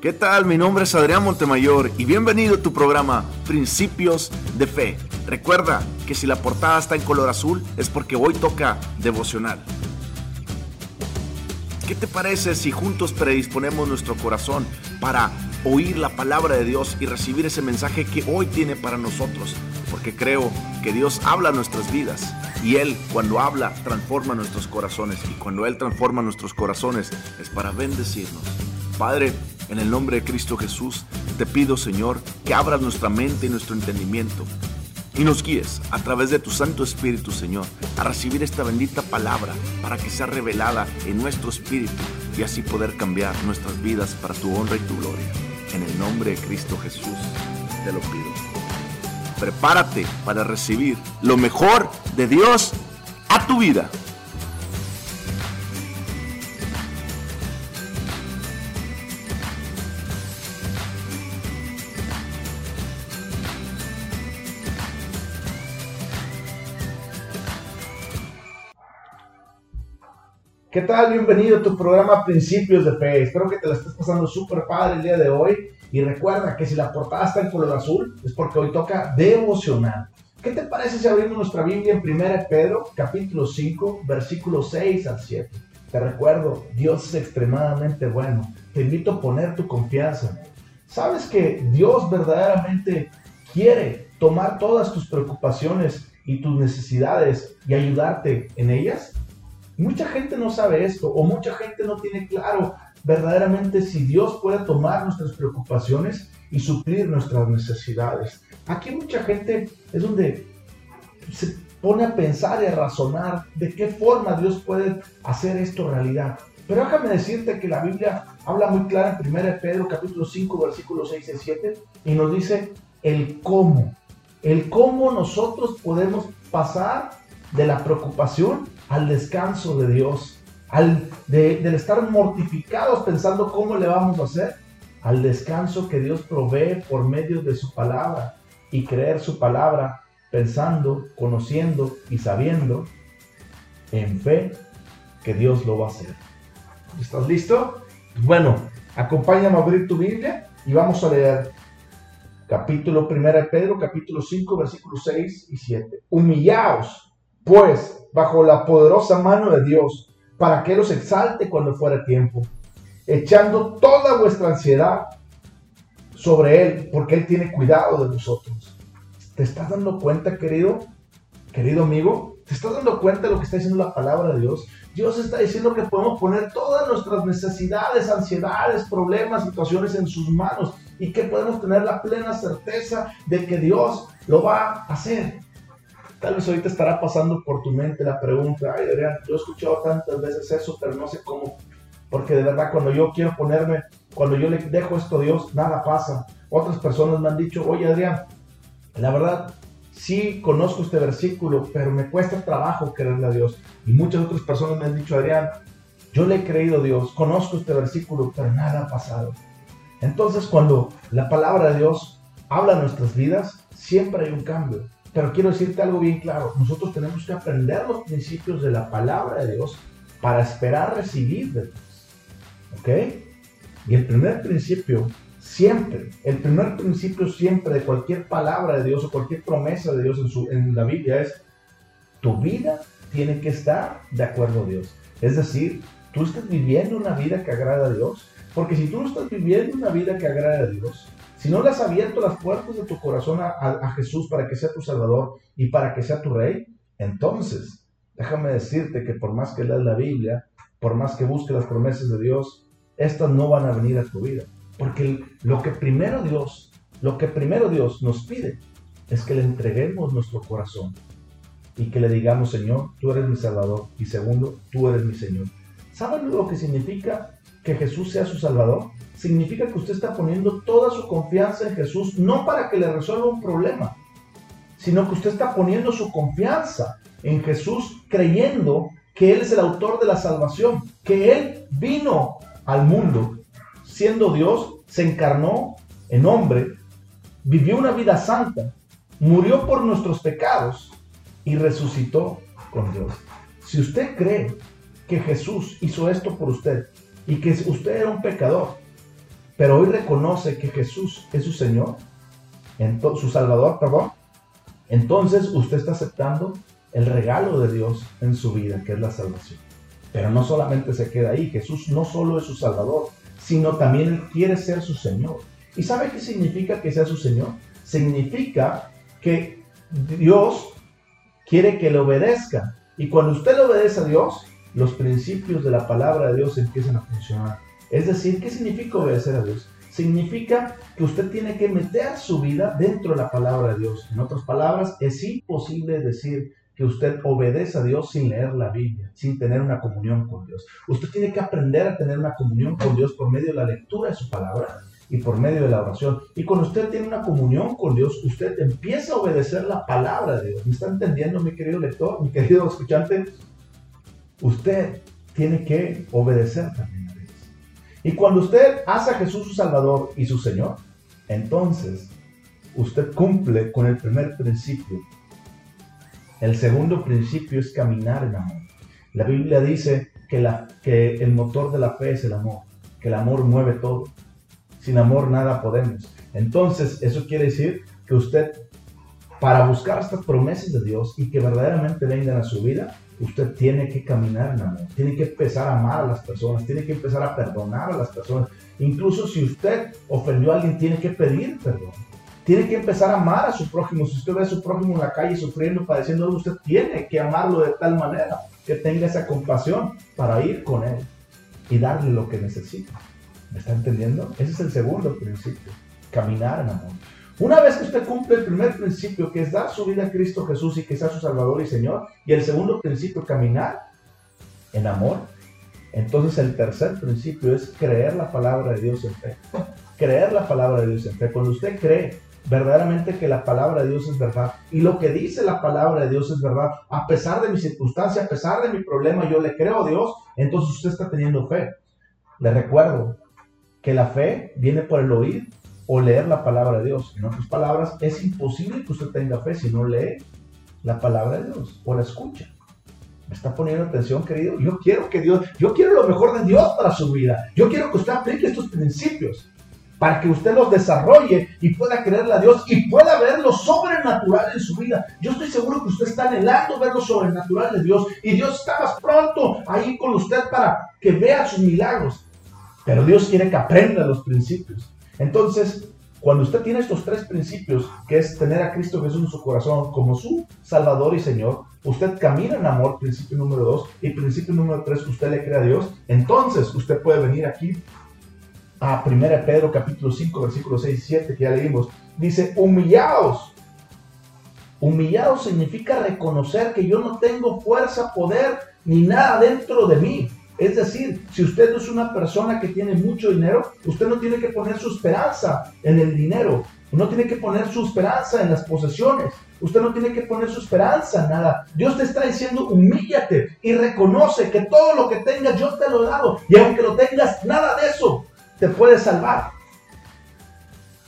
¿Qué tal? Mi nombre es Adrián Montemayor y bienvenido a tu programa Principios de Fe. Recuerda que si la portada está en color azul es porque hoy toca devocional. ¿Qué te parece si juntos predisponemos nuestro corazón para oír la palabra de Dios y recibir ese mensaje que hoy tiene para nosotros? Porque creo que Dios habla nuestras vidas y Él cuando habla transforma nuestros corazones y cuando Él transforma nuestros corazones es para bendecirnos. Padre, en el nombre de Cristo Jesús, te pido, Señor, que abras nuestra mente y nuestro entendimiento y nos guíes a través de tu Santo Espíritu, Señor, a recibir esta bendita palabra para que sea revelada en nuestro espíritu y así poder cambiar nuestras vidas para tu honra y tu gloria. En el nombre de Cristo Jesús, te lo pido. Prepárate para recibir lo mejor de Dios a tu vida. ¿Qué tal? Bienvenido a tu programa Principios de Fe. Espero que te la estés pasando súper padre el día de hoy. Y recuerda que si la portada está en color azul es porque hoy toca devocional. ¿Qué te parece si abrimos nuestra Biblia en 1 Pedro, capítulo 5, versículos 6 al 7? Te recuerdo, Dios es extremadamente bueno. Te invito a poner tu confianza. ¿Sabes que Dios verdaderamente quiere tomar todas tus preocupaciones y tus necesidades y ayudarte en ellas? Mucha gente no sabe esto o mucha gente no tiene claro verdaderamente si Dios puede tomar nuestras preocupaciones y suplir nuestras necesidades. Aquí mucha gente es donde se pone a pensar y a razonar de qué forma Dios puede hacer esto realidad. Pero déjame decirte que la Biblia habla muy clara en 1 Pedro capítulo 5 versículos 6 y 7 y nos dice el cómo, el cómo nosotros podemos pasar de la preocupación al descanso de Dios, al de, del estar mortificados pensando cómo le vamos a hacer, al descanso que Dios provee por medio de su palabra y creer su palabra pensando, conociendo y sabiendo en fe que Dios lo va a hacer. ¿Estás listo? Bueno, acompáñame a abrir tu Biblia y vamos a leer capítulo 1 de Pedro, capítulo 5, versículos 6 y 7. Humillaos, pues, bajo la poderosa mano de Dios, para que los exalte cuando fuera tiempo, echando toda vuestra ansiedad sobre Él, porque Él tiene cuidado de nosotros. ¿Te estás dando cuenta, querido? Querido amigo, ¿te estás dando cuenta de lo que está diciendo la palabra de Dios? Dios está diciendo que podemos poner todas nuestras necesidades, ansiedades, problemas, situaciones en sus manos y que podemos tener la plena certeza de que Dios lo va a hacer. Tal vez ahorita estará pasando por tu mente la pregunta, ay Adrián, yo he escuchado tantas veces eso, pero no sé cómo. Porque de verdad cuando yo quiero ponerme, cuando yo le dejo esto a Dios, nada pasa. Otras personas me han dicho, oye Adrián, la verdad, sí conozco este versículo, pero me cuesta trabajo creerle a Dios. Y muchas otras personas me han dicho, Adrián, yo le he creído a Dios, conozco este versículo, pero nada ha pasado. Entonces cuando la palabra de Dios habla en nuestras vidas, siempre hay un cambio. Pero quiero decirte algo bien claro, nosotros tenemos que aprender los principios de la palabra de Dios para esperar recibir de Dios. ¿Ok? Y el primer principio, siempre, el primer principio siempre de cualquier palabra de Dios o cualquier promesa de Dios en, su, en la Biblia es, tu vida tiene que estar de acuerdo a Dios. Es decir, tú estás viviendo una vida que agrada a Dios. Porque si tú no estás viviendo una vida que agrada a Dios, si no le has abierto las puertas de tu corazón a, Jesús para que sea tu Salvador y para que sea tu Rey, entonces déjame decirte que por más que leas la Biblia, por más que busques las promesas de Dios, estas no van a venir a tu vida. Porque lo que primero Dios, lo que primero Dios nos pide es que le entreguemos nuestro corazón y que le digamos, Señor, tú eres mi Salvador. Y segundo, tú eres mi Señor. ¿Saben lo que significa que Jesús sea su Salvador? significa que usted está poniendo toda su confianza en Jesús, no para que le resuelva un problema, sino que usted está poniendo su confianza en Jesús creyendo que Él es el autor de la salvación, que Él vino al mundo siendo Dios, se encarnó en hombre, vivió una vida santa, murió por nuestros pecados y resucitó con Dios. Si usted cree que Jesús hizo esto por usted y que usted era un pecador, pero hoy reconoce que Jesús es su Señor, su Salvador, perdón, entonces usted está aceptando el regalo de Dios en su vida, que es la salvación. Pero no solamente se queda ahí, Jesús no solo es su Salvador, sino también Él quiere ser su Señor. ¿Y sabe qué significa que sea su Señor? Significa que Dios quiere que le obedezca. Y cuando usted le obedece a Dios, los principios de la palabra de Dios empiezan a funcionar. Es decir, ¿qué significa obedecer a Dios? Significa que usted tiene que meter su vida dentro de la palabra de Dios. En otras palabras, es imposible decir que usted obedece a Dios sin leer la Biblia, sin tener una comunión con Dios. Usted tiene que aprender a tener una comunión con Dios por medio de la lectura de su palabra y por medio de la oración. Y cuando usted tiene una comunión con Dios, usted empieza a obedecer la palabra de Dios. ¿Me está entendiendo, mi querido lector, mi querido escuchante? Usted tiene que obedecer también a Dios. Y cuando usted hace a Jesús su Salvador y su Señor, entonces usted cumple con el primer principio el segundo principio es caminar en amor. La Biblia dice que, la, que el motor de la fe es el amor, que el amor mueve todo. Sin amor nada podemos. Entonces, eso quiere decir que usted, para buscar estas promesas de Dios y que verdaderamente vengan a su vida, usted tiene que caminar en amor, tiene que empezar a amar a las personas, tiene que empezar a perdonar a las personas. Incluso si usted ofendió a alguien, tiene que pedir perdón. Tiene que empezar a amar a su prójimo. Si usted ve a su prójimo en la calle sufriendo, padeciendo, usted tiene que amarlo de tal manera que tenga esa compasión para ir con él y darle lo que necesita. ¿Me está entendiendo? Ese es el segundo principio, caminar en amor. Una vez que usted cumple el primer principio, que es dar su vida a Cristo Jesús y que sea su Salvador y Señor, y el segundo principio, caminar en amor, entonces el tercer principio es creer la palabra de Dios en fe. Creer la palabra de Dios en fe. Cuando usted cree verdaderamente que la palabra de Dios es verdad. Y lo que dice la palabra de Dios es verdad. A pesar de mi circunstancia, a pesar de mi problema, yo le creo a Dios, entonces usted está teniendo fe. Le recuerdo que la fe viene por el oír o leer la palabra de Dios. En otras palabras, es imposible que usted tenga fe si no lee la palabra de Dios o la escucha. ¿Me está poniendo atención, querido? Yo quiero que Dios, yo quiero lo mejor de Dios para su vida. Yo quiero que usted aplique estos principios para que usted los desarrolle y pueda creerle a Dios y pueda ver lo sobrenatural en su vida. Yo estoy seguro que usted está anhelando ver lo sobrenatural de Dios y Dios está más pronto ahí con usted para que vea sus milagros. Pero Dios quiere que aprenda los principios. Entonces, cuando usted tiene estos tres principios, que es tener a Cristo Jesús en su corazón como su Salvador y Señor, usted camina en amor, principio número dos, y principio número tres, usted le cree a Dios, entonces usted puede venir aquí a 1 Pedro capítulo 5, versículo 6 y 7, que ya leímos, dice, humillaos. Humillaos significa reconocer que yo no tengo fuerza, poder, ni nada dentro de mí. Es decir, si usted no es una persona que tiene mucho dinero, usted no tiene que poner su esperanza en el dinero, no tiene que poner su esperanza en las posesiones, usted no tiene que poner su esperanza en nada. Dios te está diciendo, humíllate y reconoce que todo lo que tengas yo te lo he dado. Y aunque lo tengas, nada de eso te puede salvar.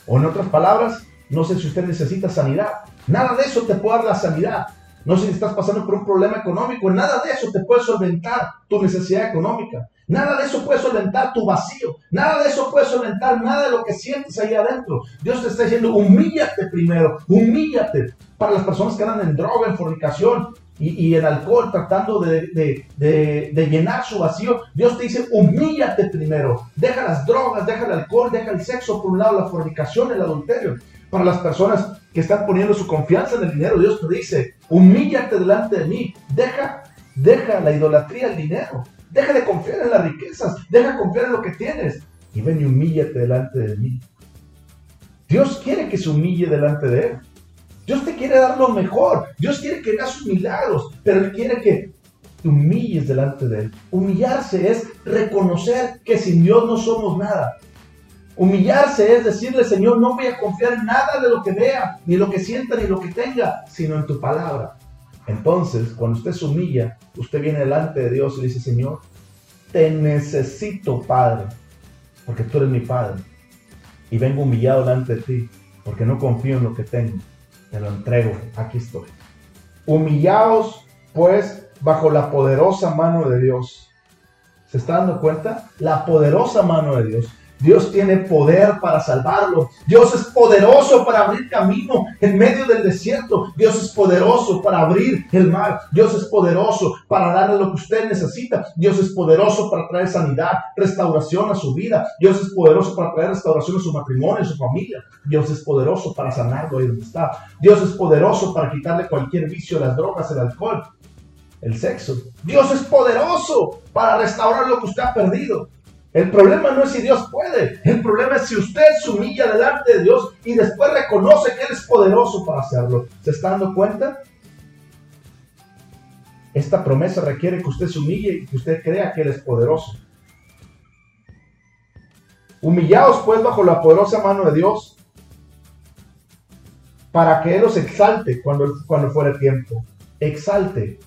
O en otras palabras, no sé si usted necesita sanidad. Nada de eso te puede dar la sanidad. No sé si estás pasando por un problema económico. Nada de eso te puede solventar tu necesidad económica. Nada de eso puede solventar tu vacío. Nada de eso puede solventar nada de lo que sientes ahí adentro. Dios te está diciendo, humíllate primero, humíllate. Para las personas que andan en droga, en fornicación, y, el alcohol tratando de, llenar su vacío, Dios te dice, humíllate primero, deja las drogas, deja el alcohol, deja el sexo por un lado, la fornicación, el adulterio. Para las personas que están poniendo su confianza en el dinero, Dios te dice, humíllate delante de mí, deja, deja la idolatría al dinero, deja de confiar en las riquezas, deja de confiar en lo que tienes y ven y humíllate delante de mí. Dios quiere que se humille delante de Él. Dios te quiere dar lo mejor. Dios quiere que hagas milagros, pero Él quiere que te humilles delante de Él. Humillarse es reconocer que sin Dios no somos nada. Humillarse es decirle, Señor, no voy a confiar en nada de lo que vea, ni lo que sienta, ni lo que tenga, sino en tu palabra. Entonces, cuando usted se humilla, usted viene delante de Dios y dice, Señor, te necesito, Padre, porque tú eres mi Padre. Y vengo humillado delante de ti, porque no confío en lo que tengo, te lo entrego, aquí estoy. Humillaos, pues, bajo la poderosa mano de Dios. ¿Se está dando cuenta? La poderosa mano de Dios. Dios tiene poder para salvarlo. Dios es poderoso para abrir camino en medio del desierto. Dios es poderoso para abrir el mar. Dios es poderoso para darle lo que usted necesita. Dios es poderoso para traer sanidad, restauración a su vida. Dios es poderoso para traer restauración a su matrimonio, a su familia. Dios es poderoso para sanarlo ahí donde está. Dios es poderoso para quitarle cualquier vicio, las drogas, el alcohol, el sexo. Dios es poderoso para restaurar lo que usted ha perdido. El problema no es si Dios puede, el problema es si usted se humilla delante de Dios y después reconoce que Él es poderoso para hacerlo. ¿Se está dando cuenta? Esta promesa requiere que usted se humille y que usted crea que Él es poderoso. Humillaos pues bajo la poderosa mano de Dios para que Él os exalte cuando, cuando fuera tiempo. Exalte.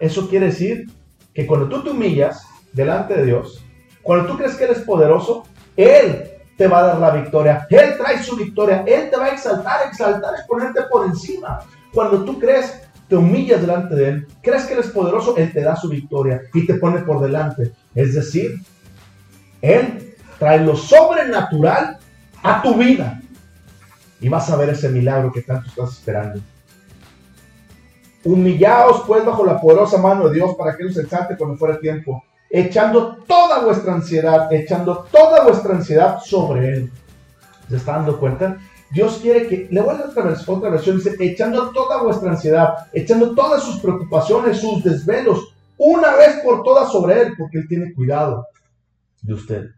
Eso quiere decir que cuando tú te humillas delante de Dios, cuando tú crees que eres poderoso, Él te va a dar la victoria. Él trae su victoria. Él te va a exaltar. Exaltar es ponerte por encima. Cuando tú crees, te humillas delante de Él, crees que eres poderoso, Él te da su victoria y te pone por delante. Es decir, Él trae lo sobrenatural a tu vida. Y vas a ver ese milagro que tanto estás esperando. Humillaos pues bajo la poderosa mano de Dios para que Él se exalte cuando fuera tiempo echando toda vuestra ansiedad, echando toda vuestra ansiedad sobre Él. ¿Se está dando cuenta? Dios quiere que, le voy a dar otra, otra versión, dice, echando toda vuestra ansiedad, echando todas sus preocupaciones, sus desvelos, una vez por todas sobre Él, porque Él tiene cuidado de usted.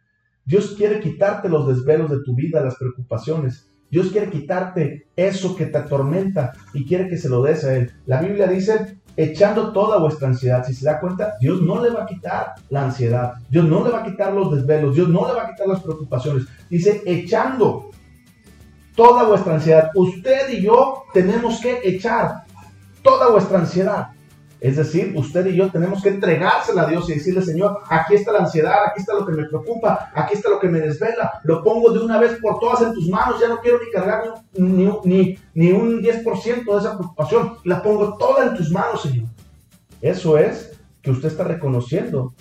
Dios quiere quitarte los desvelos de tu vida, las preocupaciones. Dios quiere quitarte eso que te atormenta y quiere que se lo des a Él. La Biblia dice echando toda vuestra ansiedad. Si se da cuenta, Dios no le va a quitar la ansiedad, Dios no le va a quitar los desvelos, Dios no le va a quitar las preocupaciones. Dice, echando toda vuestra ansiedad. Usted y yo tenemos que echar toda vuestra ansiedad. Es decir, usted y yo tenemos que entregársela a Dios y decirle, Señor, aquí está la ansiedad, aquí está lo que me preocupa, aquí está lo que me desvela, lo pongo de una vez por todas en tus manos, ya no quiero ni cargar ni, ni, ni un 10% de esa preocupación, la pongo toda en tus manos, Señor. Eso es que usted está reconociendo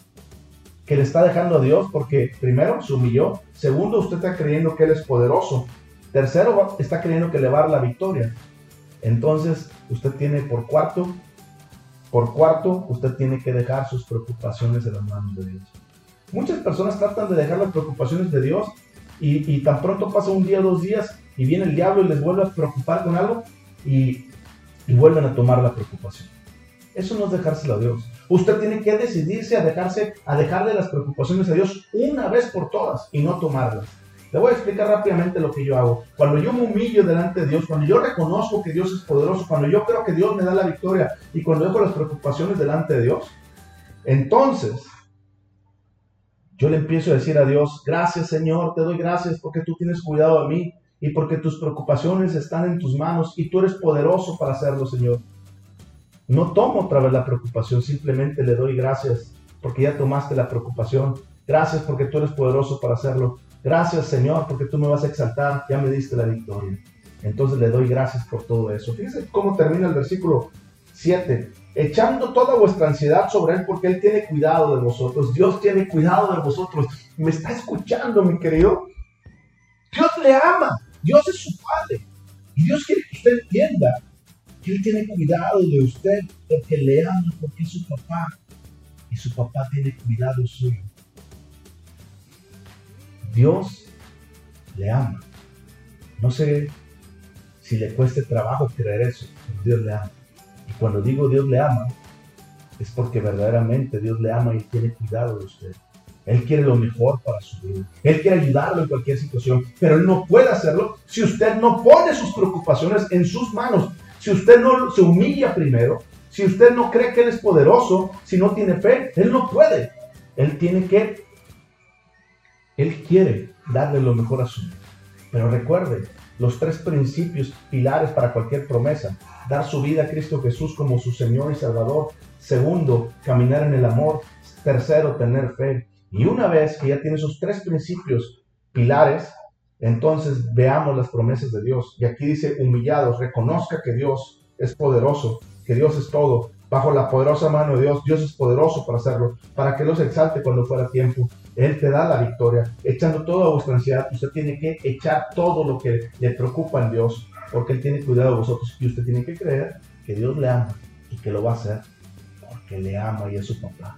que le está dejando a Dios porque primero se humilló, segundo usted está creyendo que Él es poderoso, tercero está creyendo que le va a dar la victoria. Entonces usted tiene por cuarto por cuarto, usted tiene que dejar sus preocupaciones en las manos de Dios. Muchas personas tratan de dejar las preocupaciones de Dios y, tan pronto pasa un día, dos días y viene el diablo y les vuelve a preocupar con algo y, y vuelven a tomar la preocupación. Eso no es dejárselo a Dios. Usted tiene que decidirse a dejarse, a dejarle las preocupaciones a Dios una vez por todas y no tomarlas. Le voy a explicar rápidamente lo que yo hago. Cuando yo me humillo delante de Dios, cuando yo reconozco que Dios es poderoso, cuando yo creo que Dios me da la victoria y cuando dejo las preocupaciones delante de Dios, entonces yo le empiezo a decir a Dios, gracias Señor, te doy gracias porque tú tienes cuidado de mí y porque tus preocupaciones están en tus manos y tú eres poderoso para hacerlo, Señor. No tomo otra vez la preocupación, simplemente le doy gracias porque ya tomaste la preocupación. Gracias porque tú eres poderoso para hacerlo. Gracias Señor, porque tú me vas a exaltar, ya me diste la victoria. Entonces le doy gracias por todo eso. Fíjense cómo termina el versículo 7. Echando toda vuestra ansiedad sobre Él porque Él tiene cuidado de vosotros. Dios tiene cuidado de vosotros. ¿Me está escuchando, mi querido? Dios le ama. Dios es su Padre. Y Dios quiere que usted entienda que Él tiene cuidado de usted porque le ama, porque es su papá. Y su papá tiene cuidado suyo. Dios le ama. No sé si le cueste trabajo creer eso, pero Dios le ama. Y cuando digo Dios le ama, es porque verdaderamente Dios le ama y tiene cuidado de usted. Él quiere lo mejor para su vida. Él quiere ayudarlo en cualquier situación, pero Él no puede hacerlo si usted no pone sus preocupaciones en sus manos. Si usted no se humilla primero, si usted no cree que Él es poderoso, si no tiene fe, Él no puede. Él tiene que él quiere darle lo mejor a su vida. Pero recuerde, los tres principios pilares para cualquier promesa. Dar su vida a Cristo Jesús como su Señor y Salvador. Segundo, caminar en el amor. Tercero, tener fe. Y una vez que ya tiene esos tres principios pilares, entonces veamos las promesas de Dios. Y aquí dice, humillados, reconozca que Dios es poderoso, que Dios es todo. Bajo la poderosa mano de Dios, Dios es poderoso para hacerlo, para que los exalte cuando fuera tiempo. Él te da la victoria. Echando toda vuestra ansiedad, usted tiene que echar todo lo que le preocupa en Dios, porque Él tiene cuidado de vosotros y usted tiene que creer que Dios le ama y que lo va a hacer porque le ama y es su papá.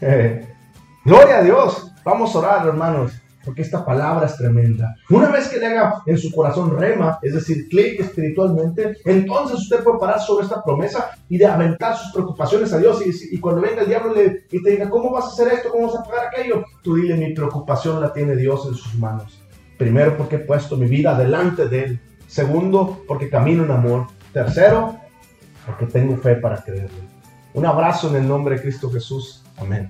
Gloria a Dios. Vamos a orar, hermanos porque esta palabra es tremenda. Una vez que le haga en su corazón rema, es decir, clic espiritualmente, entonces usted puede parar sobre esta promesa y de aventar sus preocupaciones a Dios. Y, cuando venga el diablo y te diga, ¿cómo vas a hacer esto? ¿Cómo vas a pagar aquello? Tú dile, mi preocupación la tiene Dios en sus manos. Primero, porque he puesto mi vida delante de Él. Segundo, porque camino en amor. Tercero, porque tengo fe para creerle. Un abrazo en el nombre de Cristo Jesús. Amén.